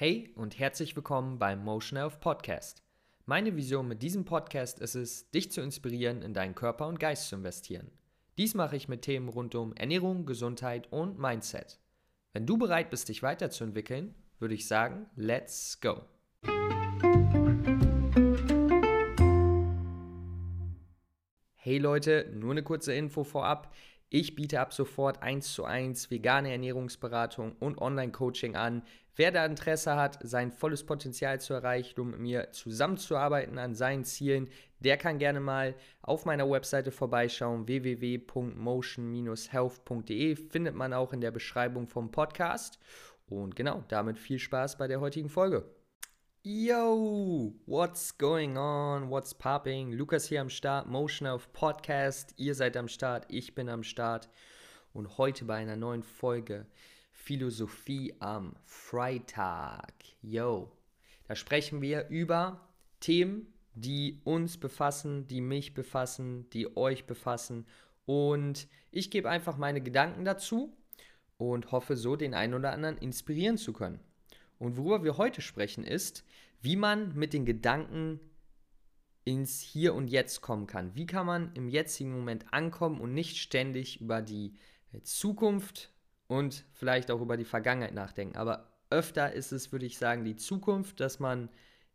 Hey und herzlich willkommen beim Motion Health Podcast. Meine Vision mit diesem Podcast ist es, dich zu inspirieren, in deinen Körper und Geist zu investieren. Dies mache ich mit Themen rund um Ernährung, Gesundheit und Mindset. Wenn du bereit bist, dich weiterzuentwickeln, würde ich sagen, let's go. Hey Leute, nur eine kurze Info vorab. Ich biete ab sofort 1 zu 1 vegane Ernährungsberatung und Online-Coaching an. Wer da Interesse hat, sein volles Potenzial zu erreichen, um mit mir zusammenzuarbeiten an seinen Zielen, der kann gerne mal auf meiner Webseite vorbeischauen. www.motion-health.de findet man auch in der Beschreibung vom Podcast. Und genau, damit viel Spaß bei der heutigen Folge. Yo, what's going on? What's popping? Lukas hier am Start, Motion of Podcast. Ihr seid am Start, ich bin am Start. Und heute bei einer neuen Folge Philosophie am Freitag. Yo, da sprechen wir über Themen, die uns befassen, die mich befassen, die euch befassen. Und ich gebe einfach meine Gedanken dazu und hoffe so den einen oder anderen inspirieren zu können. Und worüber wir heute sprechen ist, wie man mit den Gedanken ins Hier und Jetzt kommen kann. Wie kann man im jetzigen Moment ankommen und nicht ständig über die Zukunft und vielleicht auch über die Vergangenheit nachdenken. Aber öfter ist es, würde ich sagen, die Zukunft, dass man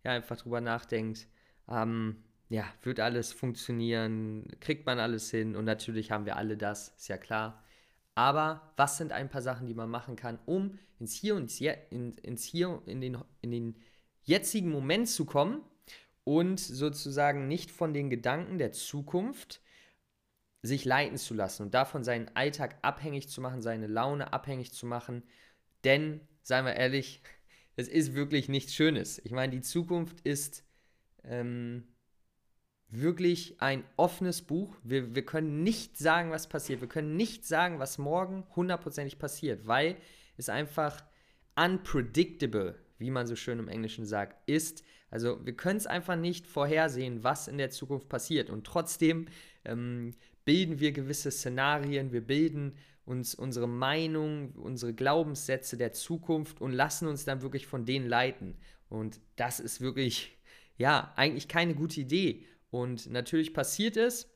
ja einfach drüber nachdenkt, ähm, ja, wird alles funktionieren, kriegt man alles hin und natürlich haben wir alle das, ist ja klar. Aber was sind ein paar Sachen, die man machen kann, um ins Hier und ins, ins Hier in den, in den jetzigen Moment zu kommen und sozusagen nicht von den Gedanken der Zukunft sich leiten zu lassen und davon seinen Alltag abhängig zu machen, seine Laune abhängig zu machen. Denn, seien wir ehrlich, es ist wirklich nichts Schönes. Ich meine, die Zukunft ist ähm, wirklich ein offenes Buch. Wir, wir können nicht sagen, was passiert. Wir können nicht sagen, was morgen hundertprozentig passiert, weil es einfach unpredictable, wie man so schön im Englischen sagt, ist. Also wir können es einfach nicht vorhersehen, was in der Zukunft passiert. Und trotzdem ähm, bilden wir gewisse Szenarien, wir bilden uns unsere Meinung, unsere Glaubenssätze der Zukunft und lassen uns dann wirklich von denen leiten. Und das ist wirklich, ja, eigentlich keine gute Idee. Und natürlich passiert es.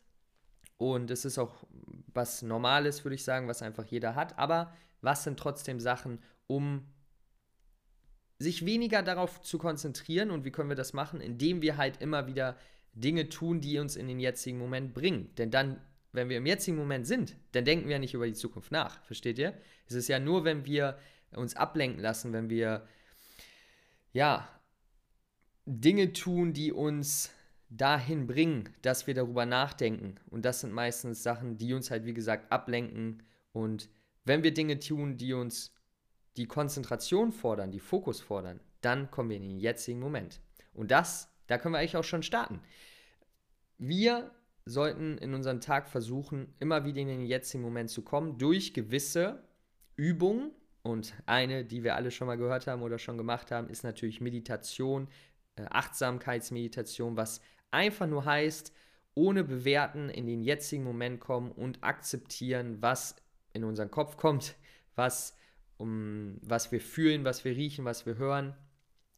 Und es ist auch was Normales, würde ich sagen, was einfach jeder hat. Aber was sind trotzdem Sachen, um sich weniger darauf zu konzentrieren? Und wie können wir das machen? Indem wir halt immer wieder Dinge tun, die uns in den jetzigen Moment bringen. Denn dann, wenn wir im jetzigen Moment sind, dann denken wir ja nicht über die Zukunft nach. Versteht ihr? Es ist ja nur, wenn wir uns ablenken lassen, wenn wir ja Dinge tun, die uns dahin bringen, dass wir darüber nachdenken. Und das sind meistens Sachen, die uns halt, wie gesagt, ablenken. Und wenn wir Dinge tun, die uns die Konzentration fordern, die Fokus fordern, dann kommen wir in den jetzigen Moment. Und das, da können wir eigentlich auch schon starten. Wir sollten in unserem Tag versuchen, immer wieder in den jetzigen Moment zu kommen, durch gewisse Übungen. Und eine, die wir alle schon mal gehört haben oder schon gemacht haben, ist natürlich Meditation, äh, Achtsamkeitsmeditation, was einfach nur heißt, ohne bewerten in den jetzigen Moment kommen und akzeptieren, was in unseren Kopf kommt, was, um, was wir fühlen, was wir riechen, was wir hören.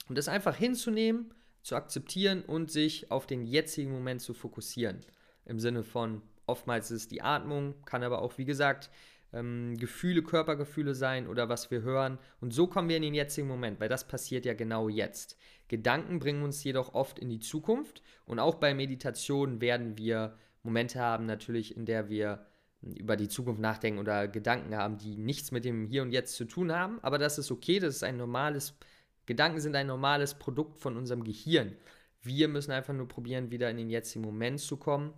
Und das einfach hinzunehmen, zu akzeptieren und sich auf den jetzigen Moment zu fokussieren. Im Sinne von, oftmals ist es die Atmung, kann aber auch, wie gesagt, ähm, Gefühle, Körpergefühle sein oder was wir hören. Und so kommen wir in den jetzigen Moment, weil das passiert ja genau jetzt. Gedanken bringen uns jedoch oft in die Zukunft und auch bei Meditation werden wir Momente haben, natürlich, in der wir über die Zukunft nachdenken oder Gedanken haben, die nichts mit dem Hier und Jetzt zu tun haben. Aber das ist okay, das ist ein normales, Gedanken sind ein normales Produkt von unserem Gehirn. Wir müssen einfach nur probieren, wieder in den jetzigen Moment zu kommen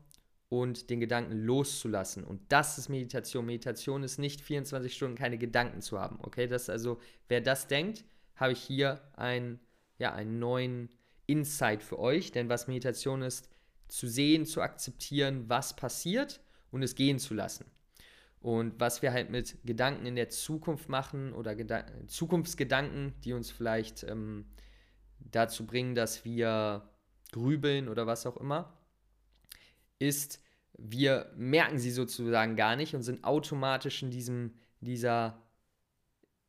und den Gedanken loszulassen. Und das ist Meditation. Meditation ist nicht 24 Stunden keine Gedanken zu haben. Okay, das also, wer das denkt, habe ich hier ein, ja, einen neuen Insight für euch. Denn was Meditation ist, zu sehen, zu akzeptieren, was passiert und es gehen zu lassen. Und was wir halt mit Gedanken in der Zukunft machen oder Geda Zukunftsgedanken, die uns vielleicht ähm, dazu bringen, dass wir grübeln oder was auch immer, ist, wir merken sie sozusagen gar nicht und sind automatisch in diesem, dieser,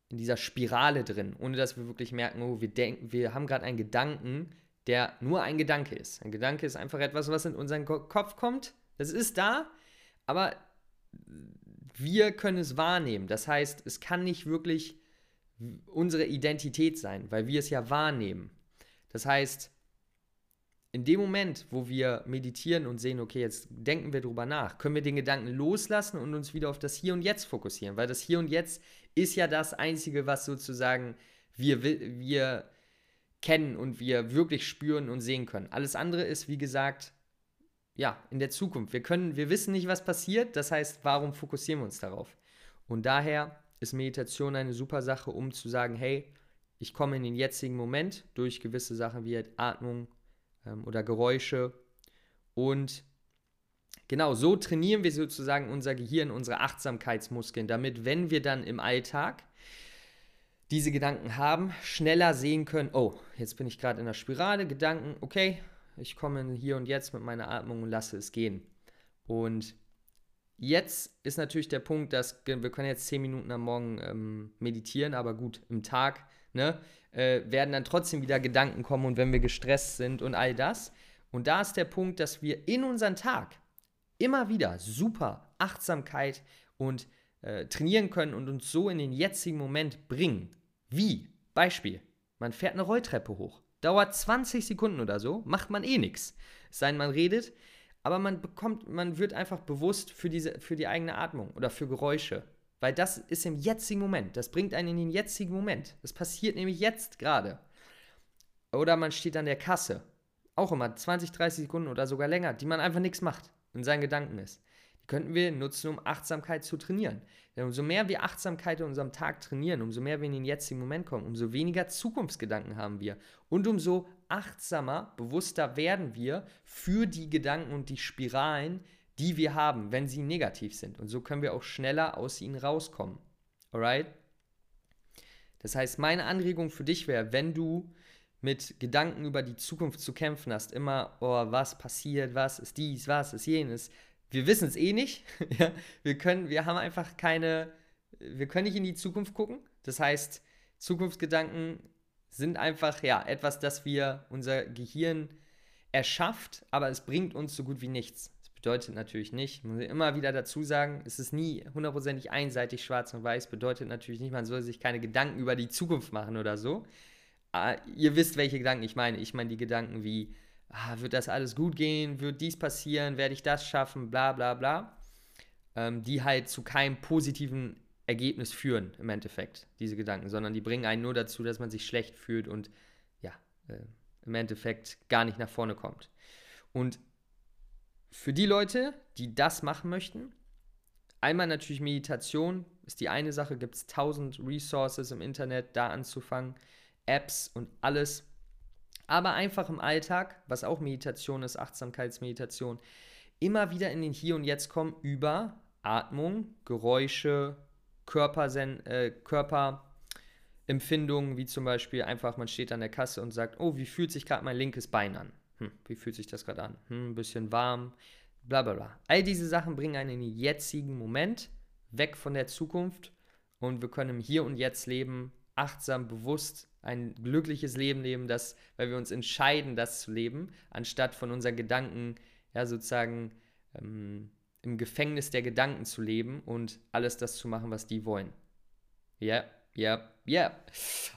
in dieser Spirale drin, ohne dass wir wirklich merken, oh, wir denken, wir haben gerade einen Gedanken, der nur ein Gedanke ist. Ein Gedanke ist einfach etwas, was in unseren Kopf kommt. Das ist da, aber wir können es wahrnehmen. Das heißt, es kann nicht wirklich unsere Identität sein, weil wir es ja wahrnehmen. Das heißt, in dem Moment, wo wir meditieren und sehen, okay, jetzt denken wir drüber nach, können wir den Gedanken loslassen und uns wieder auf das Hier und Jetzt fokussieren, weil das Hier und Jetzt ist ja das Einzige, was sozusagen wir, wir kennen und wir wirklich spüren und sehen können. Alles andere ist, wie gesagt, ja, in der Zukunft. Wir können, wir wissen nicht, was passiert, das heißt, warum fokussieren wir uns darauf? Und daher ist Meditation eine super Sache, um zu sagen, hey, ich komme in den jetzigen Moment durch gewisse Sachen wie halt Atmung ähm, oder Geräusche und genau so trainieren wir sozusagen unser Gehirn, unsere Achtsamkeitsmuskeln, damit, wenn wir dann im Alltag diese Gedanken haben, schneller sehen können, oh, jetzt bin ich gerade in der Spirale, Gedanken, okay, ich komme hier und jetzt mit meiner Atmung und lasse es gehen. Und jetzt ist natürlich der Punkt, dass wir können jetzt zehn Minuten am Morgen ähm, meditieren, aber gut, im Tag ne, äh, werden dann trotzdem wieder Gedanken kommen und wenn wir gestresst sind und all das. Und da ist der Punkt, dass wir in unseren Tag immer wieder super Achtsamkeit und äh, trainieren können und uns so in den jetzigen Moment bringen. Wie? Beispiel, man fährt eine Rolltreppe hoch. Dauert 20 Sekunden oder so, macht man eh nichts. Es sei denn, man redet, aber man bekommt, man wird einfach bewusst für, diese, für die eigene Atmung oder für Geräusche. Weil das ist im jetzigen Moment. Das bringt einen in den jetzigen Moment. Das passiert nämlich jetzt gerade. Oder man steht an der Kasse. Auch immer 20, 30 Sekunden oder sogar länger, die man einfach nichts macht und seinen Gedanken ist könnten wir nutzen, um Achtsamkeit zu trainieren. Denn umso mehr wir Achtsamkeit in unserem Tag trainieren, umso mehr wir in den jetzigen Moment kommen, umso weniger Zukunftsgedanken haben wir und umso achtsamer, bewusster werden wir für die Gedanken und die Spiralen, die wir haben, wenn sie negativ sind. Und so können wir auch schneller aus ihnen rauskommen. Alright? Das heißt, meine Anregung für dich wäre, wenn du mit Gedanken über die Zukunft zu kämpfen hast, immer, oh, was passiert, was ist dies, was ist jenes, wir wissen es eh nicht. ja, wir können, wir haben einfach keine, wir können nicht in die Zukunft gucken. Das heißt, Zukunftsgedanken sind einfach ja etwas, das wir unser Gehirn erschafft, aber es bringt uns so gut wie nichts. Bedeutet natürlich nicht, muss ich immer wieder dazu sagen, es ist nie hundertprozentig einseitig schwarz und weiß, bedeutet natürlich nicht, man soll sich keine Gedanken über die Zukunft machen oder so. Aber ah, ihr wisst, welche Gedanken ich meine. Ich meine die Gedanken wie, ah, wird das alles gut gehen, wird dies passieren, werde ich das schaffen, bla bla bla, ähm, die halt zu keinem positiven Ergebnis führen im Endeffekt, diese Gedanken, sondern die bringen einen nur dazu, dass man sich schlecht fühlt und ja, äh, im Endeffekt gar nicht nach vorne kommt. Und für die Leute, die das machen möchten, einmal natürlich Meditation ist die eine Sache, gibt es tausend Resources im Internet, da anzufangen, Apps und alles aber einfach im Alltag, was auch Meditation ist, Achtsamkeitsmeditation, immer wieder in den Hier und Jetzt kommen über Atmung, Geräusche, Körpersen äh, Körperempfindungen, wie zum Beispiel einfach, man steht an der Kasse und sagt, oh, wie fühlt sich gerade mein linkes Bein an? Hm, wie fühlt sich das gerade an? Hm, ein bisschen warm, bla bla bla. All diese Sachen bringen einen in den jetzigen Moment, weg von der Zukunft und wir können im Hier und Jetzt leben, achtsam, bewusst ein glückliches Leben leben, das, weil wir uns entscheiden, das zu leben, anstatt von unseren Gedanken, ja, sozusagen ähm, im Gefängnis der Gedanken zu leben und alles das zu machen, was die wollen. Ja, ja, ja.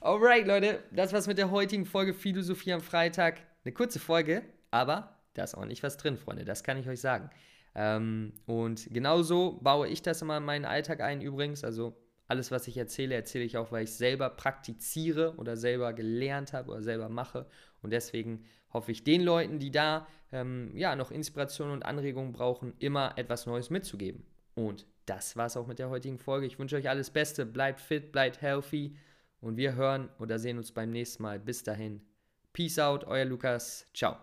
Alright, Leute, das war's mit der heutigen Folge Philosophie am Freitag. Eine kurze Folge, aber da ist ordentlich was drin, Freunde, das kann ich euch sagen. Ähm, und genauso baue ich das immer in meinen Alltag ein, übrigens. Also alles, was ich erzähle, erzähle ich auch, weil ich selber praktiziere oder selber gelernt habe oder selber mache. Und deswegen hoffe ich den Leuten, die da ähm, ja noch Inspiration und Anregungen brauchen, immer etwas Neues mitzugeben. Und das war es auch mit der heutigen Folge. Ich wünsche euch alles Beste, bleibt fit, bleibt healthy und wir hören oder sehen uns beim nächsten Mal. Bis dahin. Peace out, euer Lukas. Ciao.